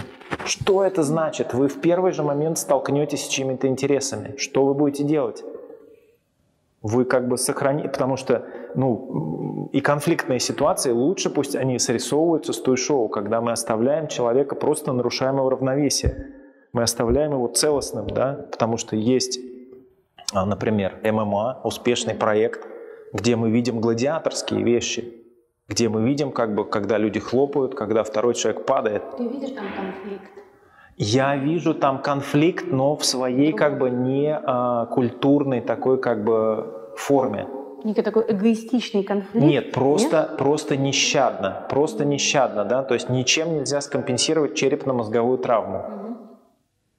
Что это значит? Вы в первый же момент столкнетесь с чьими-то интересами. Что вы будете делать? Вы как бы сохраните, потому что ну, и конфликтные ситуации лучше пусть они срисовываются с той шоу, когда мы оставляем человека, просто нарушаем его равновесие. Мы оставляем его целостным, да, потому что есть, а, например, ММА, успешный проект – где мы видим гладиаторские вещи, где мы видим, как бы, когда люди хлопают, когда второй человек падает. Ты видишь там конфликт? Я вижу там конфликт, но в своей как бы не а, культурной такой как бы форме. Некий такой эгоистичный конфликт? Нет, просто, Нет? просто нещадно, просто нещадно, да, то есть ничем нельзя скомпенсировать черепно-мозговую травму. Угу.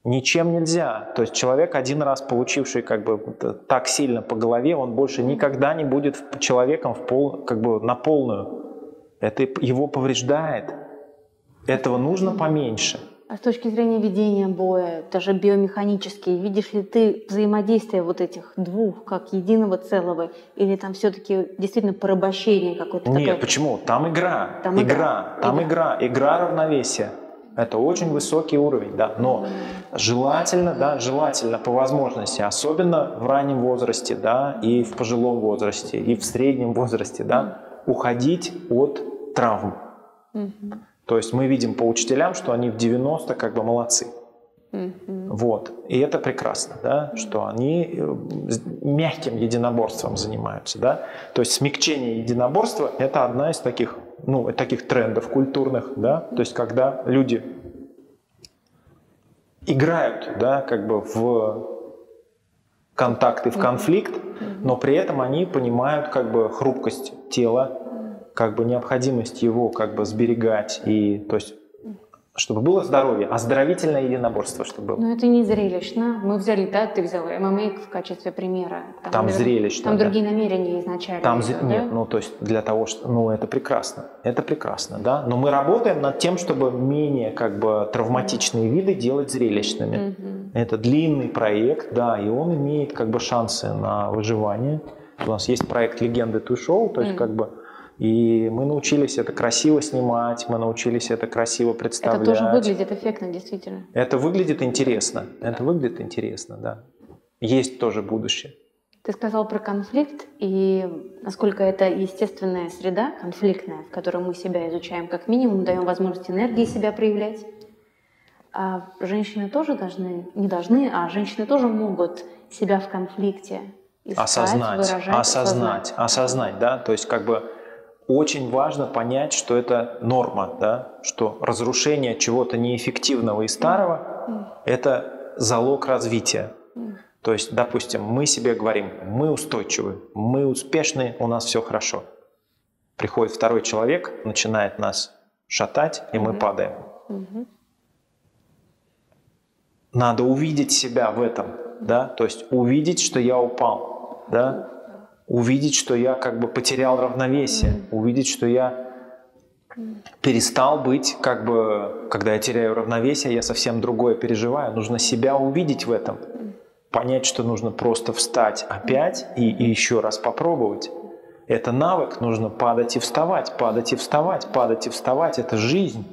Ничем нельзя. То есть человек, один раз получивший как бы так сильно по голове, он больше никогда не будет человеком в пол, как бы на полную. Это его повреждает. Этого нужно поменьше. А с точки зрения ведения боя, даже биомеханически, видишь ли ты взаимодействие вот этих двух как единого целого, или там все-таки действительно порабощение какое-то? Нет, такое? почему? Там игра, там игра, игра, там игра, игра, игра равновесия. Это очень высокий уровень, да, но желательно, да, желательно по возможности, особенно в раннем возрасте, да, и в пожилом возрасте, и в среднем возрасте, да, уходить от травм. То есть мы видим по учителям, что они в 90 как бы молодцы. Вот. И это прекрасно, да, что они э, мягким единоборством занимаются. Да? То есть смягчение единоборства – это одна из таких ну, таких трендов культурных, да, то есть когда люди играют, да, как бы в контакты, в конфликт, но при этом они понимают как бы хрупкость тела, как бы необходимость его как бы сберегать. И, то есть чтобы было здоровье, оздоровительное единоборство, чтобы было. Но это не зрелищно. Мы взяли, да, ты взял ММА в качестве примера. Там, там зрелищно. Там да. другие намерения изначально. Там да? нет, ну то есть для того, что, ну это прекрасно, это прекрасно, да. Но мы работаем над тем, чтобы менее как бы травматичные виды делать зрелищными. Угу. Это длинный проект, да, и он имеет как бы шансы на выживание. У нас есть проект Легенды Ту Шоу, то есть угу. как бы и мы научились это красиво снимать, мы научились это красиво представлять. Это тоже выглядит эффектно, действительно. Это выглядит интересно. Это выглядит интересно, да. Есть тоже будущее. Ты сказал про конфликт и насколько это естественная среда, конфликтная, в которой мы себя изучаем как минимум, даем возможность энергии себя проявлять. А женщины тоже должны, не должны, а женщины тоже могут себя в конфликте искать, осознать, выражать, осознать, осознать, осознать, да, то есть как бы очень важно понять, что это норма, да? что разрушение чего-то неэффективного и старого – это залог развития. То есть, допустим, мы себе говорим, мы устойчивы, мы успешны, у нас все хорошо. Приходит второй человек, начинает нас шатать, и мы падаем. Надо увидеть себя в этом, да, то есть увидеть, что я упал, да, увидеть, что я как бы потерял равновесие, увидеть, что я перестал быть, как бы, когда я теряю равновесие, я совсем другое переживаю. Нужно себя увидеть в этом, понять, что нужно просто встать опять и, и еще раз попробовать. Это навык, нужно падать и вставать, падать и вставать, падать и вставать. Это жизнь.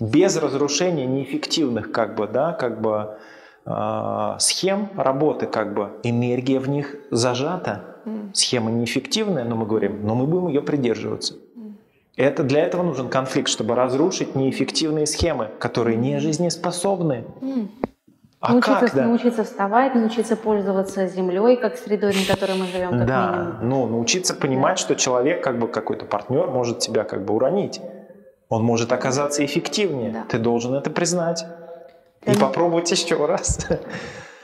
Без разрушения неэффективных, как бы, да, как бы э, схем работы, как бы энергия в них зажата Mm. Схема неэффективная, но мы говорим, но мы будем ее придерживаться. Это, для этого нужен конфликт, чтобы разрушить неэффективные схемы, которые не жизнеспособны. Mm. А научиться, как, да? научиться вставать, научиться пользоваться землей, как средой, на которой мы живем, как да, минимум. ну, научиться понимать, да. что человек, как бы какой-то партнер, может тебя как бы уронить. Он может оказаться эффективнее. Да. Ты должен это признать. Для и попробовать еще раз.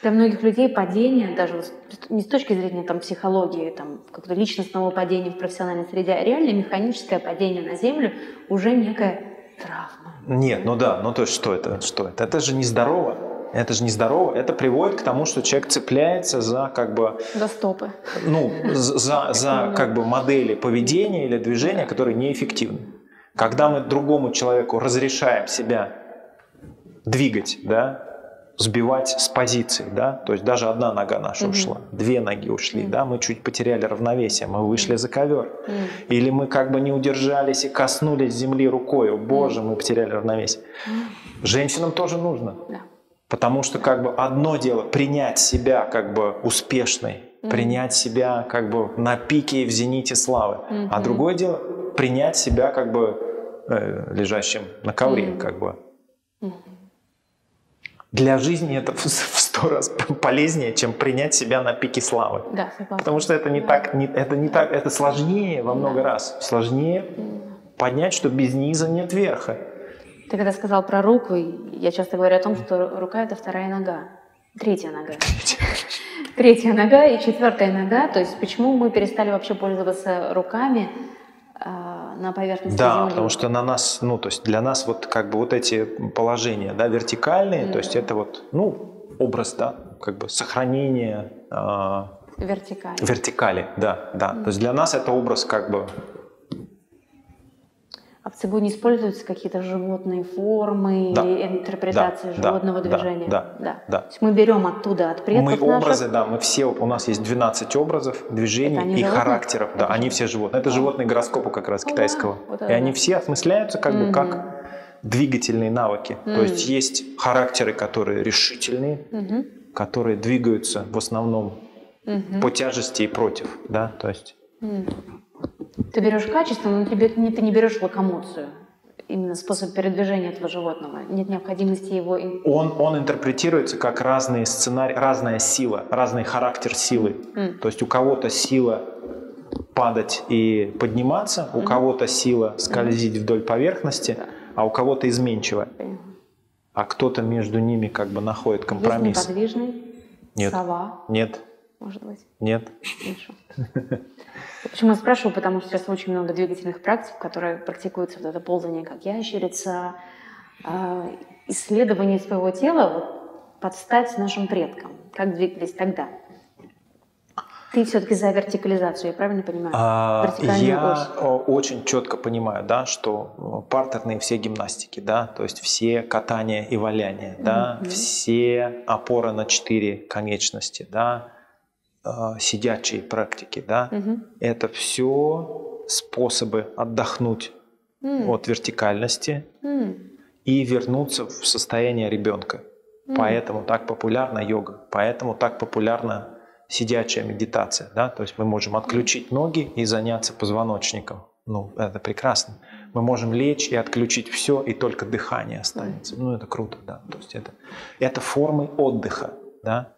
Для многих людей падение, даже не с точки зрения там, психологии, там, как-то личностного падения в профессиональной среде, а реально механическое падение на землю уже некая травма. Нет, ну да, ну то есть что это? Что это? Это же нездорово. Это же нездорово. Это приводит к тому, что человек цепляется за как бы... За стопы. Ну, за, за как бы модели поведения или движения, которые неэффективны. Когда мы другому человеку разрешаем себя двигать, да, сбивать с позиции, да, то есть даже одна нога наша угу. ушла, две ноги ушли, угу. да, мы чуть потеряли равновесие, мы вышли за ковер, угу. или мы как бы не удержались и коснулись земли рукой, о боже, мы потеряли равновесие. Женщинам тоже нужно, да. потому что как бы одно дело принять себя как бы успешной, угу. принять себя как бы на пике и в зените славы, угу. а другое дело принять себя как бы э, лежащим на ковре, угу. как бы. Для жизни это в сто раз полезнее, чем принять себя на пике славы. Да, согласна. Потому что это не да. так, не, это не так, это сложнее во много да. раз. Сложнее поднять, что без низа нет верха. Ты когда сказал про руку, я часто говорю о том, что рука это вторая нога, третья нога. Третья нога и четвертая нога. То есть почему мы перестали вообще пользоваться руками? На поверхности да, Земли. потому что на нас, ну, то есть для нас вот как бы вот эти положения, да, вертикальные, mm. то есть это вот, ну, образ, да, как бы сохранение э, вертикали. Вертикали, да, да. Mm. То есть для нас это образ как бы а в цигуне используются какие-то животные формы да. или интерпретации да. животного да. движения? Да. Да. да. То есть мы берем оттуда, от предков Мы наших. образы, да, мы все, у нас есть 12 образов, движений и характеров. Да, они все животные. Это а. животные гороскопа как раз китайского. Вот и они все осмысляются как бы как двигательные навыки. Mm. То есть есть характеры, которые решительные, mm-hmm. которые двигаются в основном mm-hmm. по тяжести и против, да, то есть. Mm. Ты берешь качество, но тебе, ты не берешь локомоцию именно способ передвижения этого животного. Нет необходимости его... Он, он интерпретируется как разные сценарии, разная сила, разный характер силы. Mm. То есть у кого-то сила падать и подниматься, у mm. кого-то сила скользить mm. вдоль поверхности, да. а у кого-то изменчивая. Mm. А кто-то между ними как бы находит компромисс. Есть неподвижный? Нет. Сова? Нет. Может быть? Нет. Хорошо. Почему я спрашиваю? Потому что сейчас очень много двигательных практик, которые практикуются вот это ползание как ящерица, а, исследование своего тела вот, под стать нашим предкам, как двигались тогда. Ты все-таки за вертикализацию, я правильно понимаю? А, я ось. очень четко понимаю, да, что партерные все гимнастики, да, то есть все катания и валяния, да, mm-hmm. все опоры на четыре конечности, да, э, сидячие практики, да, угу. это все способы отдохнуть mm. от вертикальности mm. и вернуться в состояние ребенка. Mm. Поэтому так популярна йога, поэтому так популярна сидячая медитация, да, то есть мы можем отключить ноги и заняться позвоночником. Ну, это прекрасно. Мы можем лечь и отключить все, и только дыхание останется. Ну, это круто, да. То есть это, это формы отдыха, да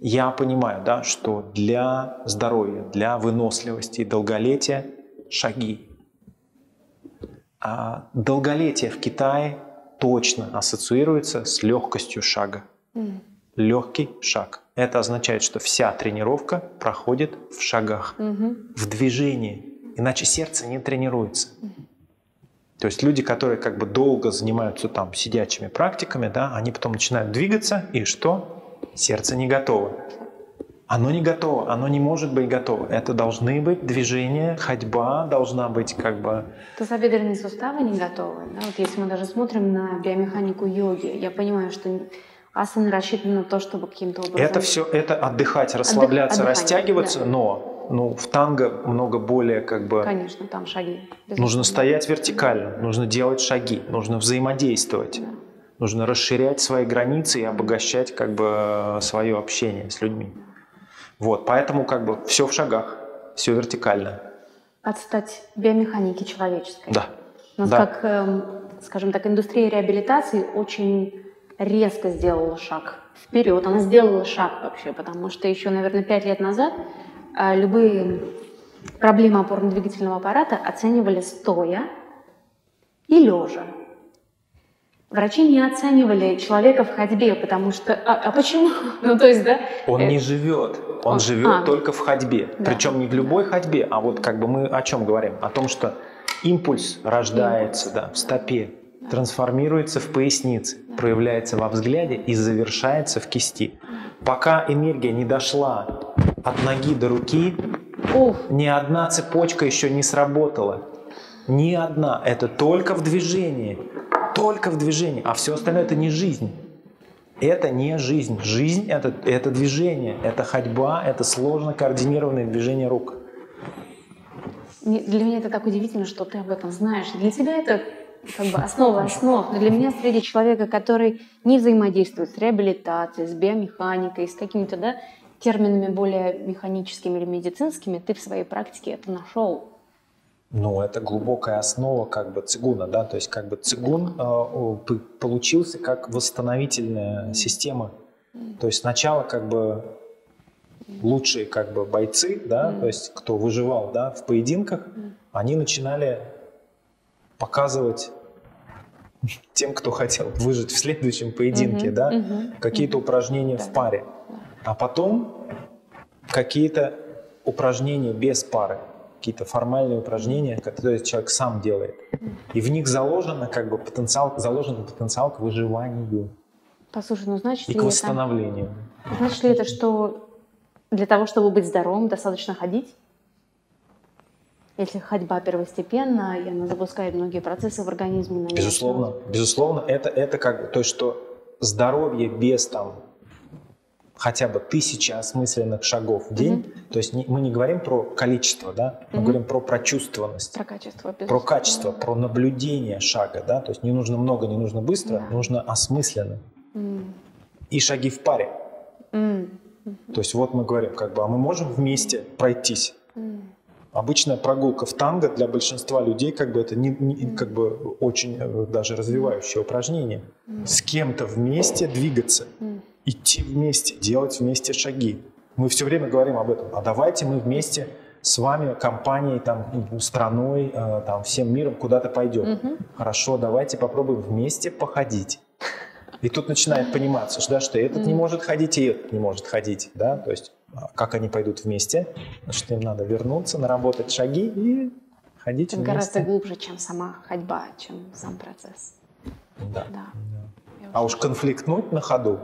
я понимаю, да, что для здоровья, для выносливости и долголетия шаги. А долголетие в Китае точно ассоциируется с легкостью шага. Mm. Легкий шаг. Это означает, что вся тренировка проходит в шагах, mm-hmm. в движении. Иначе сердце не тренируется. Mm-hmm. То есть люди, которые как бы долго занимаются там сидячими практиками, да, они потом начинают двигаться, и что? Сердце не готово. Оно не готово, оно не может быть готово. Это должны быть движения, ходьба должна быть как бы... Тазобедренные суставы не готовы. Да? Вот если мы даже смотрим на биомеханику йоги, я понимаю, что асаны рассчитаны на то, чтобы каким-то образом... Это все, это отдыхать, расслабляться, Отдых, растягиваться, да. но ну, в танго много более как бы... Конечно, там шаги. Нужно стоять вертикально, нужно делать шаги, нужно взаимодействовать. Да. Нужно расширять свои границы и обогащать как бы свое общение с людьми. Вот, поэтому как бы все в шагах. все вертикально. Отстать биомеханики человеческой. Да. У нас да. как, эм, скажем так, индустрия реабилитации очень резко сделала шаг вперед. Она сделала шаг вообще, потому что еще, наверное, пять лет назад э, любые проблемы опорно-двигательного аппарата оценивали стоя и лежа. Врачи не оценивали человека в ходьбе, потому что... А, а почему? Ну, то есть, да? Он не живет. Он, он живет а, только в ходьбе. Да. Причем не в любой ходьбе, а вот как бы мы о чем говорим? О том, что импульс рождается импульс. Да, в стопе, да. трансформируется в пояснице, да. проявляется во взгляде и завершается в кисти. Пока энергия не дошла от ноги до руки, Ух. ни одна цепочка еще не сработала. Ни одна. Это только в движении только в движении, а все остальное это не жизнь. Это не жизнь. Жизнь это, это движение, это ходьба, это сложно координированное движение рук. Для меня это так удивительно, что ты об этом знаешь. Для тебя это как бы основа основ. Но для меня среди человека, который не взаимодействует с реабилитацией, с биомеханикой, с какими-то да, терминами более механическими или медицинскими, ты в своей практике это нашел. Ну, это глубокая основа как бы цигуна, да, то есть как бы цигун э, получился как восстановительная система. То есть сначала как бы лучшие как бы бойцы, да, то есть кто выживал, да, в поединках, они начинали показывать тем, кто хотел выжить в следующем поединке, да, какие-то упражнения в паре, а потом какие-то упражнения без пары какие-то формальные упражнения, которые человек сам делает. И в них заложено как бы потенциал, заложен потенциал к выживанию. Послушай, ну значит и к восстановлению. Это, значит ли это, что для того, чтобы быть здоровым, достаточно ходить? Если ходьба первостепенна, и она запускает многие процессы в организме. Безусловно, безусловно, это, это как бы то, что здоровье без там хотя бы тысячи осмысленных шагов в день. Mm-hmm. То есть не, мы не говорим про количество, да, мы mm-hmm. говорим про прочувствованность. Про качество, Про качество, про наблюдение шага, да. То есть не нужно много, не нужно быстро, yeah. нужно осмысленно. Mm. И шаги в паре. Mm. Mm-hmm. То есть вот мы говорим, как бы, а мы можем вместе пройтись. Mm. Обычная прогулка в танго для большинства людей как бы это не, не как бы очень э, даже развивающее упражнение. Mm. С кем-то вместе двигаться. Mm идти вместе, делать вместе шаги. Мы все время говорим об этом. А давайте мы вместе с вами, компанией, там, страной, э, там, всем миром куда-то пойдем. Угу. Хорошо, давайте попробуем вместе походить. И тут начинает пониматься, что, да, что этот не может ходить, и этот не может ходить. Да? То есть а, как они пойдут вместе, значит, им надо вернуться, наработать шаги и ходить Это вместе. гораздо глубже, чем сама ходьба, чем сам процесс. Да. да. А уж конфликтнуть на ходу.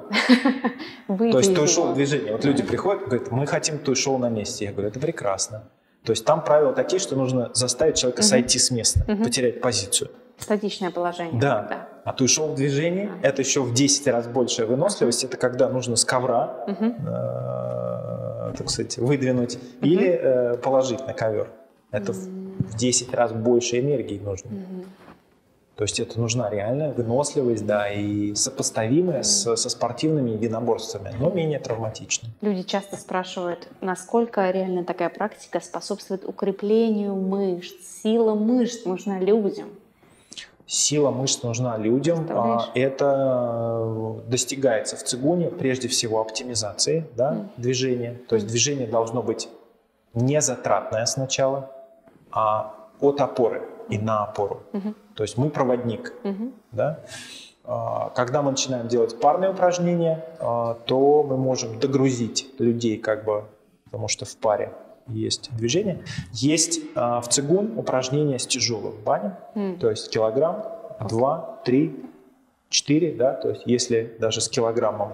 То есть той шоу движение. Вот люди приходят и говорят, мы хотим той шоу на месте. Я говорю, это прекрасно. То есть там правила такие, что нужно заставить человека сойти с места, потерять позицию. Статичное положение. Да. да. А то шоу в движении – это еще в 10 раз большая выносливость. Это когда нужно с ковра, э, так сказать, выдвинуть или э, положить на ковер. Это в 10 раз больше энергии нужно. То есть это нужна реальная выносливость, да, и сопоставимая с, со спортивными единоборствами, но менее травматично. Люди часто спрашивают, насколько реально такая практика способствует укреплению мышц. Сила мышц нужна людям. Сила мышц нужна людям. А, это э, достигается в цигуне прежде всего оптимизацией да, mm. движения. То есть движение должно быть не затратное сначала, а от опоры и на опору. Mm-hmm. То есть мы проводник. Угу. Да? А, когда мы начинаем делать парные упражнения, а, то мы можем догрузить людей, как бы, потому что в паре есть движение. Есть а, в цигун упражнения с тяжелым банем, mm. то есть килограмм, два, три, четыре, да, то есть если даже с килограммом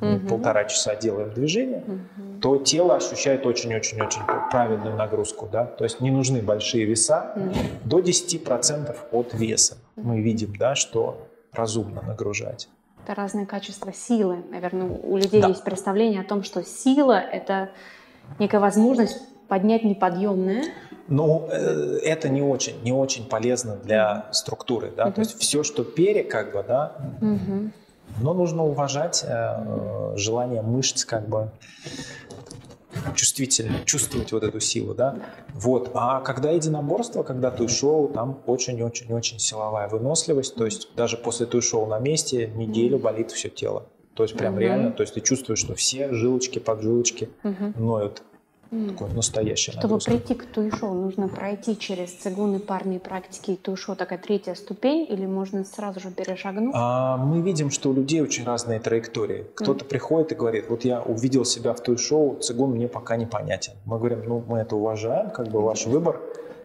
mm-hmm. полтора часа делаем движение, mm-hmm. то тело ощущает очень-очень-очень правильную нагрузку, да, то есть не нужны большие веса, mm-hmm. до 10% от веса мы видим, да, что разумно нагружать. Это разные качества силы. Наверное, у людей да. есть представление о том, что сила – это некая возможность поднять неподъемное. Ну, э, это не очень, не очень полезно для структуры, да, угу. то есть все, что пере, как бы, да, угу. но нужно уважать э, желание мышц, как бы, чувствительны, чувствовать вот эту силу, да. Вот. А когда единоборство, когда ты шоу, там очень-очень-очень силовая выносливость, то есть даже после той шоу на месте неделю болит все тело. То есть прям mm-hmm. реально, то есть ты чувствуешь, что все жилочки, поджилочки mm-hmm. ноют. Mm. Такое настоящее Чтобы нагрузка. прийти к туишоу, нужно пройти через цигуны, парные практики и туишоу, такая третья ступень, или можно сразу же перешагнуть? А, мы видим, что у людей очень разные траектории. Кто-то mm. приходит и говорит, вот я увидел себя в туишоу, цигун мне пока непонятен. Мы говорим, ну мы это уважаем, как бы ваш выбор,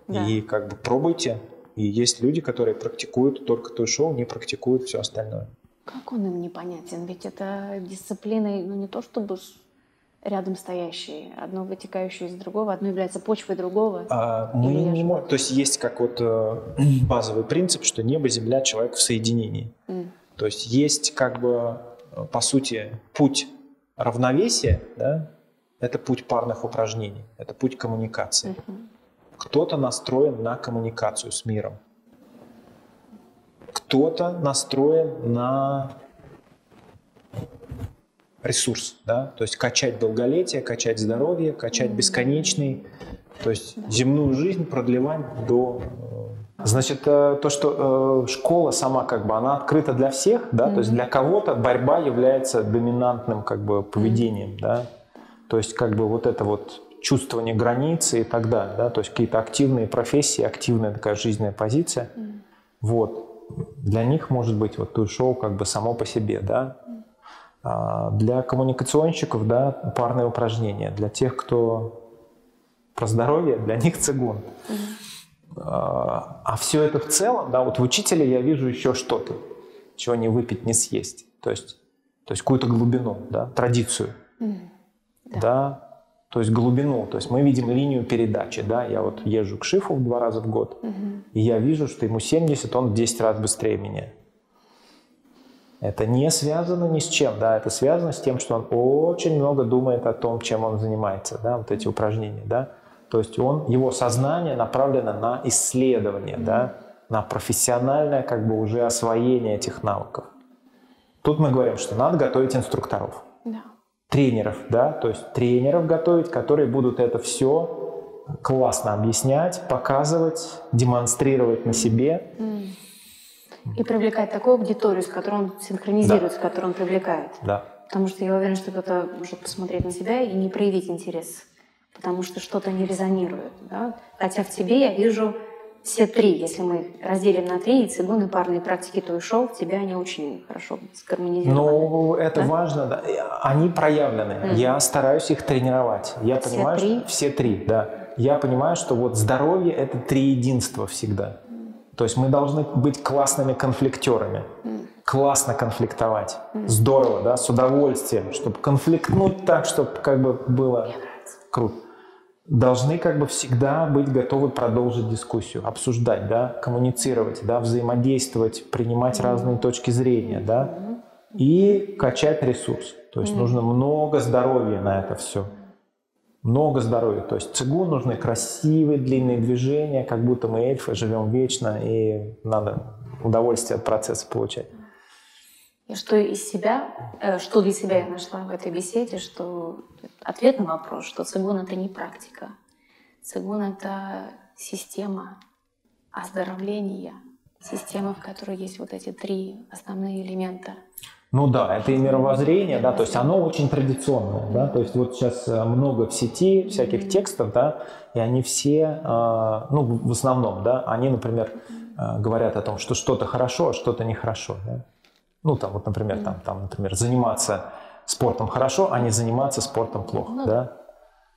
да. и как бы пробуйте. И есть люди, которые практикуют только туишоу, не практикуют все остальное. Как он им непонятен? Ведь это дисциплина, ну не то чтобы рядом стоящие, одно вытекающее из другого, одно является почвой другого? А, мы не можем, то есть есть как вот э, базовый принцип, что небо, земля, человек в соединении. Mm. То есть есть как бы, э, по сути, путь равновесия, да, это путь парных упражнений, это путь коммуникации. Mm-hmm. Кто-то настроен на коммуникацию с миром, кто-то настроен на ресурс, да, то есть качать долголетие, качать здоровье, качать бесконечный, то есть земную жизнь продлевать до э, Значит, э, то, что э, школа сама как бы, она открыта для всех, да, mm-hmm. то есть для кого-то борьба является доминантным как бы поведением, mm-hmm. да, то есть как бы вот это вот чувствование границы и так далее, да, то есть какие-то активные профессии, активная такая жизненная позиция, mm-hmm. вот, для них может быть вот то шоу как бы само по себе, да, для коммуникационщиков, да, парные упражнения. Для тех, кто про здоровье, для них цигун. Mm-hmm. А все это в целом, да, вот в учителе я вижу еще что-то, чего не выпить, не съесть. То есть, то есть какую-то глубину, да, традицию. Mm-hmm. Да. да, то есть глубину. То есть мы видим линию передачи, да. Я вот езжу к Шифу два раза в год, mm-hmm. и я вижу, что ему 70, он в 10 раз быстрее меня. Это не связано ни с чем, да, это связано с тем, что он очень много думает о том, чем он занимается, да, вот эти упражнения, да. То есть он, его сознание направлено на исследование, да, на профессиональное как бы уже освоение этих навыков. Тут мы говорим, что надо готовить инструкторов, да. тренеров, да, то есть тренеров готовить, которые будут это все классно объяснять, показывать, демонстрировать на себе. Mm и привлекать такую аудиторию, с которой он синхронизирует, да. с которой он привлекает. Да. Потому что я уверена, что кто-то может посмотреть на себя и не проявить интерес, потому что что-то не резонирует. Да? Хотя в тебе я вижу все три, если мы разделим на три, и цигун, и парные практики, то и шоу, в тебя они очень хорошо сгармонизированы. Ну, это да? важно, да. Они проявлены. Mm. Я стараюсь их тренировать. Я все понимаю, три? Что все три, да. Я понимаю, что вот здоровье – это три единства всегда. То есть мы должны быть классными конфликтерами, mm. классно конфликтовать, mm. здорово, да, с удовольствием, чтобы конфликтнуть так, чтобы как бы было круто. Должны как бы всегда быть готовы продолжить дискуссию, обсуждать, да, коммуницировать, да, взаимодействовать, принимать mm. разные точки зрения, да, и качать ресурс. То есть нужно много здоровья на это все много здоровья. То есть цигун нужны красивые длинные движения, как будто мы эльфы живем вечно, и надо удовольствие от процесса получать. И что из себя, э, что для себя я нашла в этой беседе, что ответ на вопрос, что цигун это не практика. Цигун это система оздоровления, система, в которой есть вот эти три основные элемента. Ну да, это и мировоззрение, да, то есть оно очень традиционное, да, то есть вот сейчас э, много в сети всяких текстов, да, и они все, э, ну в основном, да, они, например, э, говорят о том, что что-то хорошо, а что-то нехорошо, да. Ну там вот, например, там, там, например, заниматься спортом хорошо, а не заниматься спортом плохо, ну да.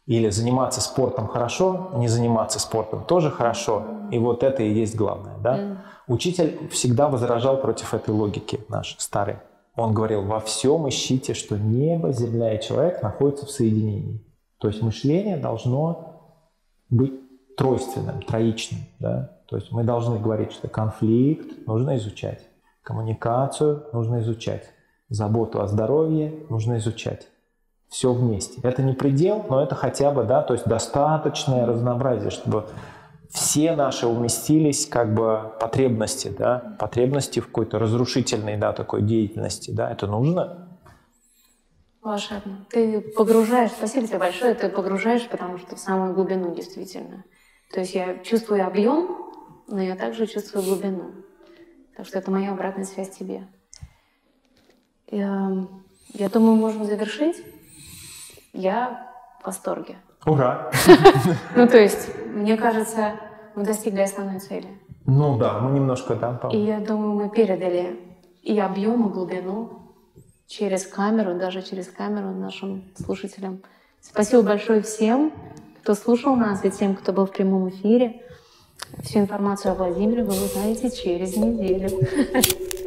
Или заниматься спортом хорошо, не заниматься спортом тоже хорошо, и вот это и есть главное, да. Учитель всегда возражал против этой логики наш старый. Он говорил, во всем ищите, что небо, земля и человек находятся в соединении. То есть мышление должно быть тройственным, троичным. Да? То есть мы должны говорить, что конфликт нужно изучать, коммуникацию нужно изучать, заботу о здоровье нужно изучать. Все вместе. Это не предел, но это хотя бы, да, то есть достаточное разнообразие, чтобы все наши уместились как бы потребности, да, потребности в какой-то разрушительной, да, такой деятельности, да, это нужно? Волшебно. Ты погружаешь, спасибо тебе большое, ты погружаешь, потому что в самую глубину действительно. То есть я чувствую объем, но я также чувствую глубину. Так что это моя обратная связь тебе. Я, я думаю, можем завершить. Я в восторге. Ура! Ну, то есть, мне кажется, мы достигли основной цели. Ну да, мы немножко, да, И я думаю, мы передали и объем, и глубину через камеру, даже через камеру нашим слушателям. Спасибо большое всем, кто слушал нас, и тем, кто был в прямом эфире. Всю информацию о Владимире вы узнаете через неделю.